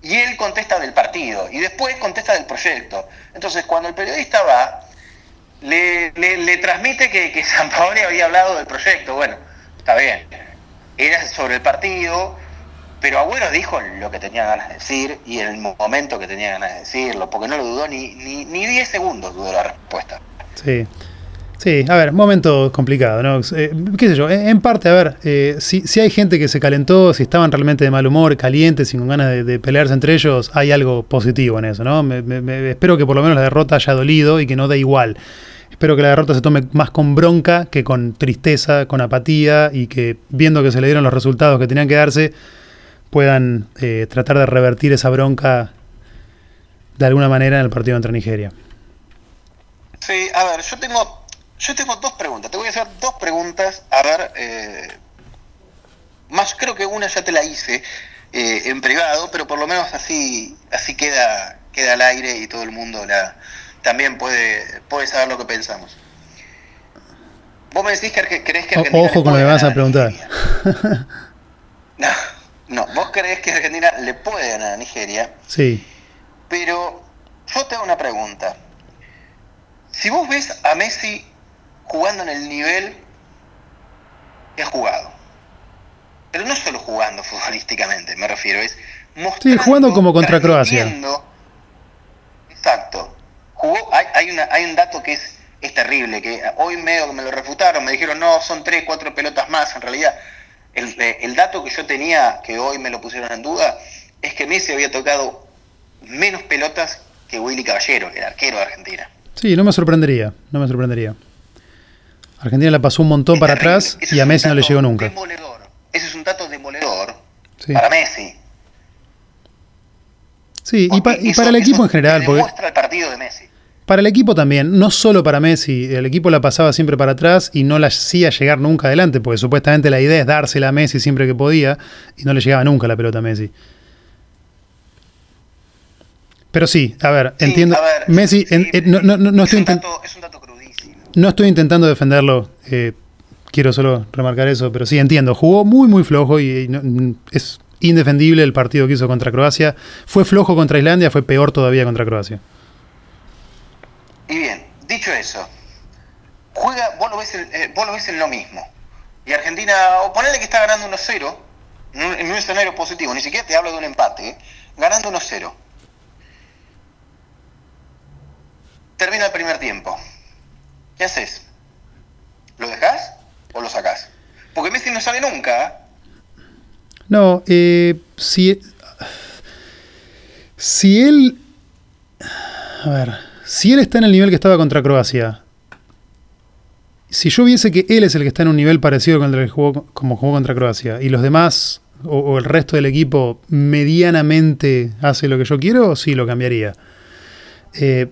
y él contesta del partido, y después contesta del proyecto. Entonces, cuando el periodista va, le, le, transmite que, que San Paoli había hablado del proyecto. Bueno, está bien era sobre el partido, pero Agüero dijo lo que tenía ganas de decir y el momento que tenía ganas de decirlo, porque no lo dudó ni, ni, ni 10 segundos, dudó la respuesta. Sí. Sí, a ver, momento complicado, ¿no? Eh, ¿Qué sé yo? En parte, a ver, eh, si, si, hay gente que se calentó, si estaban realmente de mal humor, calientes, sin ganas de, pelearse entre ellos, hay algo positivo en eso, ¿no? Me, me, espero que por lo menos la derrota haya dolido y que no dé igual. Espero que la derrota se tome más con bronca que con tristeza, con apatía y que viendo que se le dieron los resultados que tenían que darse, puedan eh, tratar de revertir esa bronca de alguna manera en el partido contra Nigeria. Sí, a ver, yo tengo yo tengo dos preguntas. Te voy a hacer dos preguntas. A ver, eh, más creo que una ya te la hice eh, en privado, pero por lo menos así así queda queda al aire y todo el mundo la también puede puede saber lo que pensamos. Vos me decís que crees que Argentina ojo con lo que vas a preguntar. no, no, vos crees que Argentina le puede ganar a Nigeria. Sí. Pero yo te hago una pregunta. Si vos ves a Messi jugando en el nivel que ha jugado. Pero no solo jugando futbolísticamente, me refiero, es mostrando, sí, jugando como contra Croacia. Exacto. Jugó, hay, hay, una, hay un dato que es, es terrible, que hoy medio me lo refutaron, me dijeron, no, son tres, cuatro pelotas más, en realidad. El, eh, el dato que yo tenía, que hoy me lo pusieron en duda, es que Messi había tocado menos pelotas que Willy Caballero, el arquero de Argentina. Sí, no me sorprendería, no me sorprendería. Argentina la pasó un montón para atrás y a Messi no le llegó nunca. Demoledor. Ese es un dato demoledor para Messi. Sí, y, para el equipo en general. Porque el partido de Messi. Para el equipo también, no solo para Messi, el equipo la pasaba siempre para atrás y no la hacía llegar nunca adelante, porque supuestamente la idea es dársela a Messi siempre que podía y no le llegaba nunca la pelota a Messi. Pero sí, a ver, entiendo. Messi, no, no, no, estoy intentando. Es un dato no estoy intentando defenderlo, eh, quiero solo remarcar eso, pero sí entiendo. Jugó muy, muy flojo y, es indefendible el partido que hizo contra Croacia. Fue flojo contra Islandia, fue peor todavía contra Croacia. Y bien, dicho eso, juega, vos lo ves, eh, vos lo ves en lo mismo. Y Argentina, o ponele que está ganando 1-0, en un escenario positivo, ni siquiera te hablo de un empate, ¿eh? ganando 1-0. Termina el primer tiempo. ¿qué haces? ¿Lo dejas o lo sacás? Porque Messi no sale nunca. ¿eh? No, eh, si, si él... A ver, si él está en el nivel que estaba contra Croacia, si yo viese que él es el que está en un nivel parecido con el que jugó, como jugó contra Croacia y los demás o, el resto del equipo medianamente hace lo que yo quiero, sí lo cambiaría. Eh,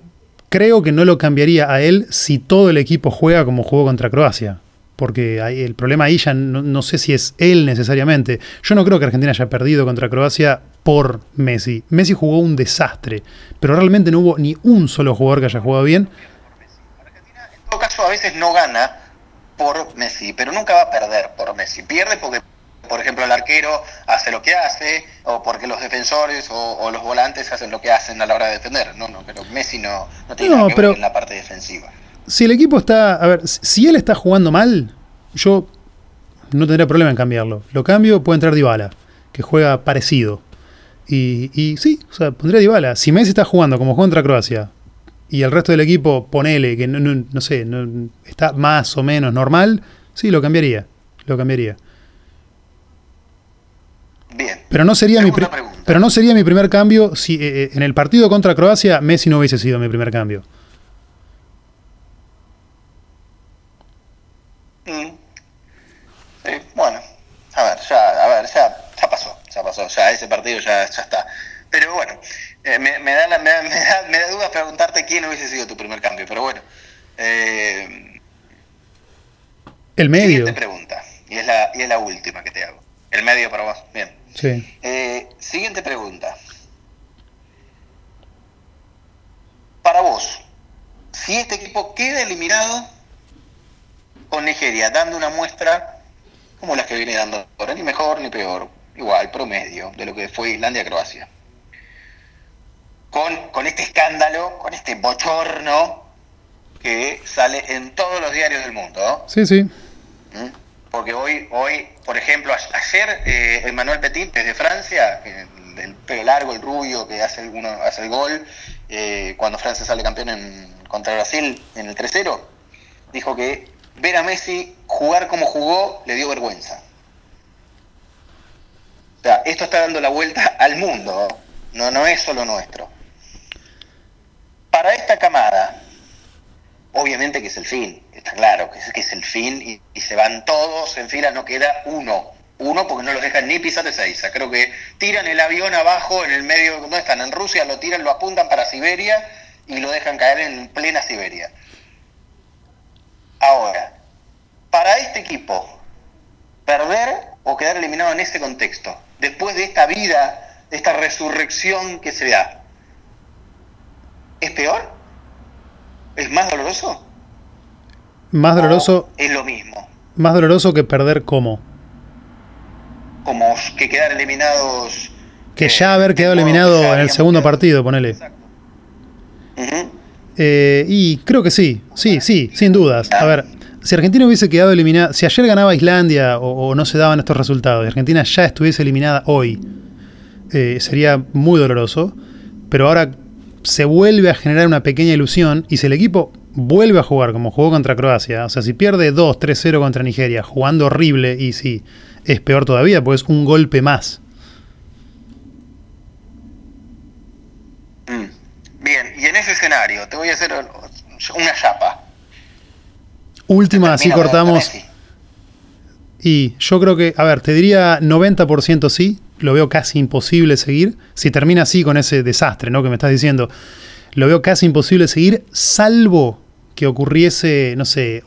creo que no lo cambiaría a él si todo el equipo juega como jugó contra Croacia. Porque el problema ahí ya no, sé si es él necesariamente. Yo no creo que Argentina haya perdido contra Croacia por Messi. Messi jugó un desastre, pero realmente no hubo ni un solo jugador que haya jugado bien. Argentina en todo caso a veces no gana por Messi, pero nunca va a perder por Messi. Pierde porque por ejemplo, el arquero hace lo que hace, o porque los defensores o, los volantes hacen lo que hacen a la hora de defender. No, no, pero Messi no, tiene nada que ver en la parte defensiva. Si el equipo está, a ver, si él está jugando mal, yo no tendría problema en cambiarlo. Lo cambio, puede entrar Dybala, que juega parecido. Y, y sí, o sea, pondría Dybala. Si Messi está jugando como contra Croacia y el resto del equipo ponele que no, no, no sé, no, está más o menos normal, sí, lo cambiaría. Lo cambiaría. Pero no sería mi pero no sería mi primer cambio si eh, eh, en el partido contra Croacia Messi no hubiese sido mi primer cambio. Mm. bueno, a ver, ya, a ver, ya, ya pasó, ya ese partido ya, ya está. Pero bueno, eh, me, me, da me, da, me, da, dudas preguntarte quién hubiese sido tu primer cambio, pero bueno. el medio. Siguiente pregunta, y es, la, y es la última que te hago. El medio para vos, bien. Eh, siguiente pregunta. Para vos, si este equipo queda eliminado con Nigeria, dando una muestra como las que viene dando ahora, ni mejor ni peor, igual, promedio, de lo que fue Islandia-Croacia. Con, con este escándalo, con este bochorno que sale en todos los diarios del mundo. Sí, sí. ¿Mm? Porque hoy, hoy por ejemplo, ayer eh, Emmanuel Petit desde Francia, el pelo largo, el rubio que hace el, uno, hace el gol, eh, cuando Francia sale campeón en, contra Brasil en el 3-0, dijo que ver a Messi jugar como jugó le dio vergüenza. Sea, esto está dando la vuelta al mundo, no, no es solo nuestro. Para esta camada, obviamente que es el fin, está claro que es, el fin y, y se van todos en fila, no queda uno uno porque no los dejan ni pisar de Seiza. Creo que tiran el avión abajo en el medio, ¿dónde están? En Rusia lo tiran, lo apuntan para Siberia y lo dejan caer en plena Siberia. Ahora, para este equipo, perder o quedar eliminado en ese contexto, después de esta vida, de esta resurrección que se da, ¿es peor? ¿Es más doloroso? Más doloroso. es lo mismo. Más doloroso que perder cómo como que quedar eliminados. Que ya haber quedado eliminado en el segundo partido, ponele. Exacto. eh, y creo que sí, sí, sí, sin dudas. A ver, si Argentina hubiese quedado eliminada, si ayer ganaba Islandia o, no se daban estos resultados y Argentina ya estuviese eliminada hoy, eh, sería muy doloroso. Pero ahora se vuelve a generar una pequeña ilusión y si el equipo vuelve a jugar como jugó contra Croacia, o sea, si pierde 2-3-0 contra Nigeria, jugando horrible y sí es peor todavía, pues es un golpe más. Mm. Bien, y en ese escenario te voy a hacer una chapa. Última, así cortamos. Y yo creo que, a ver, te diría 90% sí, lo veo casi imposible seguir. Si termina así con ese desastre, ¿no? Que me estás diciendo, lo veo casi imposible seguir, salvo que ocurriese, no sé,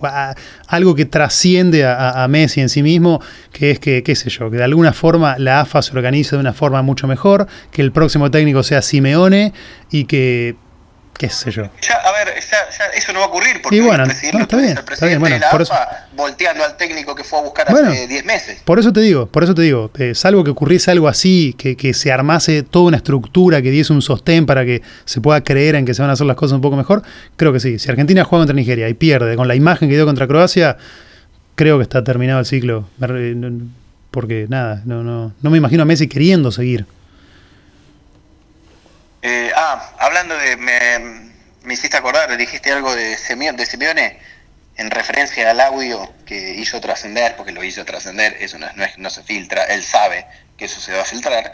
algo que trasciende a, Messi en sí mismo, que es que, qué sé yo, que de alguna forma la AFA se organice de una forma mucho mejor, que el próximo técnico sea Simeone y que qué sé yo. Ya, a ver, eso no va a ocurrir porque y bueno, el presidente, está bien, está bien, bueno, de la por eso, volteando al técnico que fue a buscar hace 10 meses. Por eso te digo, por eso te digo, eh, salvo que ocurriese algo así, que, que, se armase toda una estructura, que diese un sostén para que se pueda creer en que se van a hacer las cosas un poco mejor, creo que sí. Si Argentina juega contra Nigeria y pierde con la imagen que dio contra Croacia, creo que está terminado el ciclo. Porque nada, no, no, no me imagino a Messi queriendo seguir. Eh, ah, hablando de. Me, me, hiciste acordar, dijiste algo de, Simeone, de Simeone en referencia al audio que hizo trascender, porque lo hizo trascender, eso no, no, no, se filtra, él sabe que eso se va a filtrar.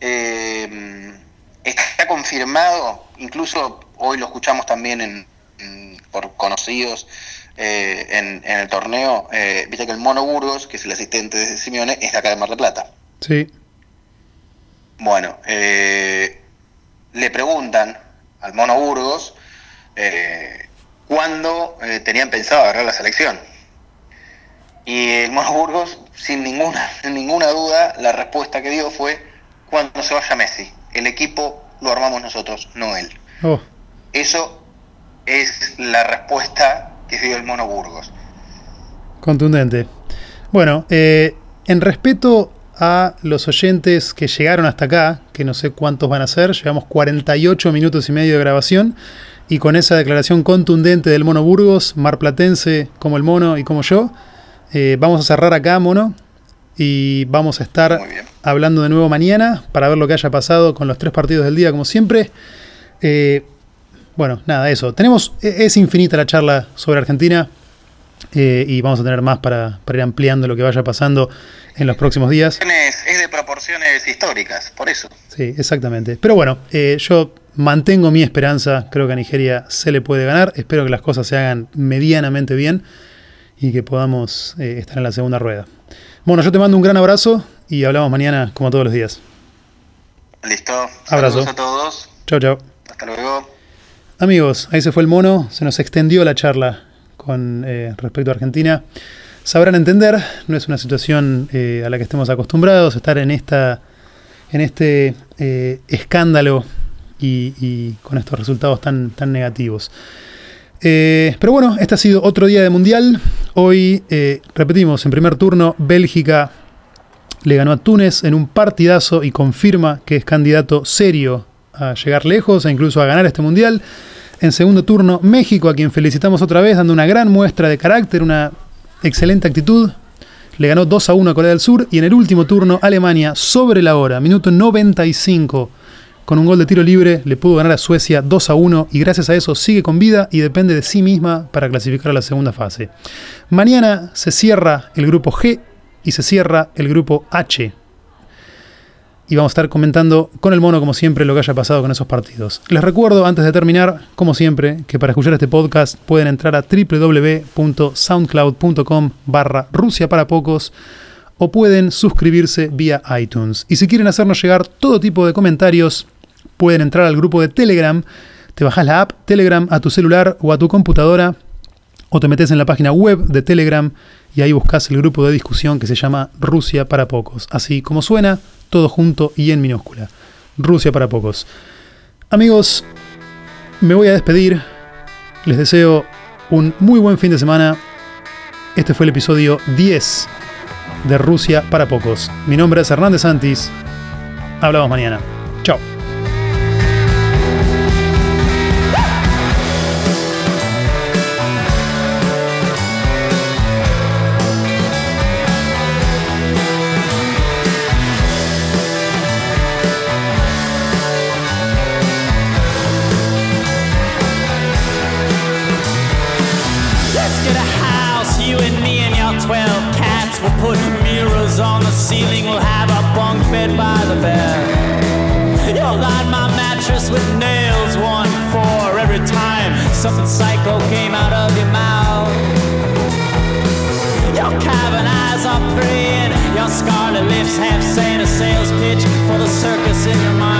Eh, está confirmado, incluso hoy lo escuchamos también en, en por conocidos eh, en, en, el torneo, eh, viste que el Mono Burgos, que es el asistente de Simeone, es de acá de Mar del Plata. Sí. Bueno, eh, le preguntan al Mono Burgos eh, cuándo eh, tenían pensado agarrar la selección. Y el Mono Burgos, sin ninguna, sin ninguna duda, la respuesta que dio fue cuando se vaya Messi. El equipo lo armamos nosotros, no él. Oh. Eso es la respuesta que dio el Mono Burgos. Contundente. Bueno, eh, en respeto a los oyentes que llegaron hasta acá, que no sé cuántos van a ser, llevamos 48 minutos y medio de grabación, y con esa declaración contundente del Mono Burgos, marplatense como el Mono y como yo, eh, vamos a cerrar acá, Mono, y vamos a estar hablando de nuevo mañana para ver lo que haya pasado con los tres partidos del día, como siempre. Eh, bueno, nada, eso. Tenemos, e-, es infinita la charla sobre Argentina. Eh, y vamos a tener más para, para, ir ampliando lo que vaya pasando en los próximos días. Es, es de proporciones históricas, por eso. Sí, exactamente. Pero bueno, eh, yo mantengo mi esperanza, creo que a Nigeria se le puede ganar, espero que las cosas se hagan medianamente bien y que podamos eh, estar en la segunda rueda. Bueno, yo te mando un gran abrazo y hablamos mañana como todos los días. Listo. Abrazo. Saludos a todos. Chao, chao. Hasta luego. Amigos, ahí se fue el mono, se nos extendió la charla con eh, respecto a Argentina. Sabrán entender, no es una situación eh, a la que estemos acostumbrados, estar en, esta, en este eh, escándalo y, y, con estos resultados tan, tan negativos. Pero bueno, este ha sido otro día de Mundial. Hoy, repetimos, en primer turno, Bélgica le ganó a Túnez en un partidazo y confirma que es candidato serio a llegar lejos e incluso a ganar este Mundial. En segundo turno, México, a quien felicitamos otra vez, dando una gran muestra de carácter, una excelente actitud. Le ganó 2 a 1 a Corea del Sur. Y en el último turno, Alemania, sobre la hora, minuto 95, con un gol de tiro libre le pudo ganar a Suecia 2 a 1 y gracias a eso sigue con vida y depende de sí misma para clasificar a la segunda fase. Mañana se cierra el grupo G y se cierra el grupo H. Y vamos a estar comentando con el mono, como siempre, lo que haya pasado con esos partidos. Les recuerdo, antes de terminar, como siempre, que para escuchar este podcast pueden entrar a www.soundcloud.com barra Rusia para pocos o pueden suscribirse vía iTunes. Y si quieren hacernos llegar todo tipo de comentarios, pueden entrar al grupo de Telegram. Te bajas la app Telegram a tu celular o a tu computadora o te metes en la página web de Telegram y ahí buscas el grupo de discusión que se llama Rusia para pocos. Así como suena, todo junto y en minúscula. Rusia para pocos. Amigos, me voy a despedir. Les deseo un muy buen fin de semana. Este fue el episodio 10 de Rusia para pocos. Mi nombre es Hernández Santis. Hablamos mañana. Chao. Circus in your mind.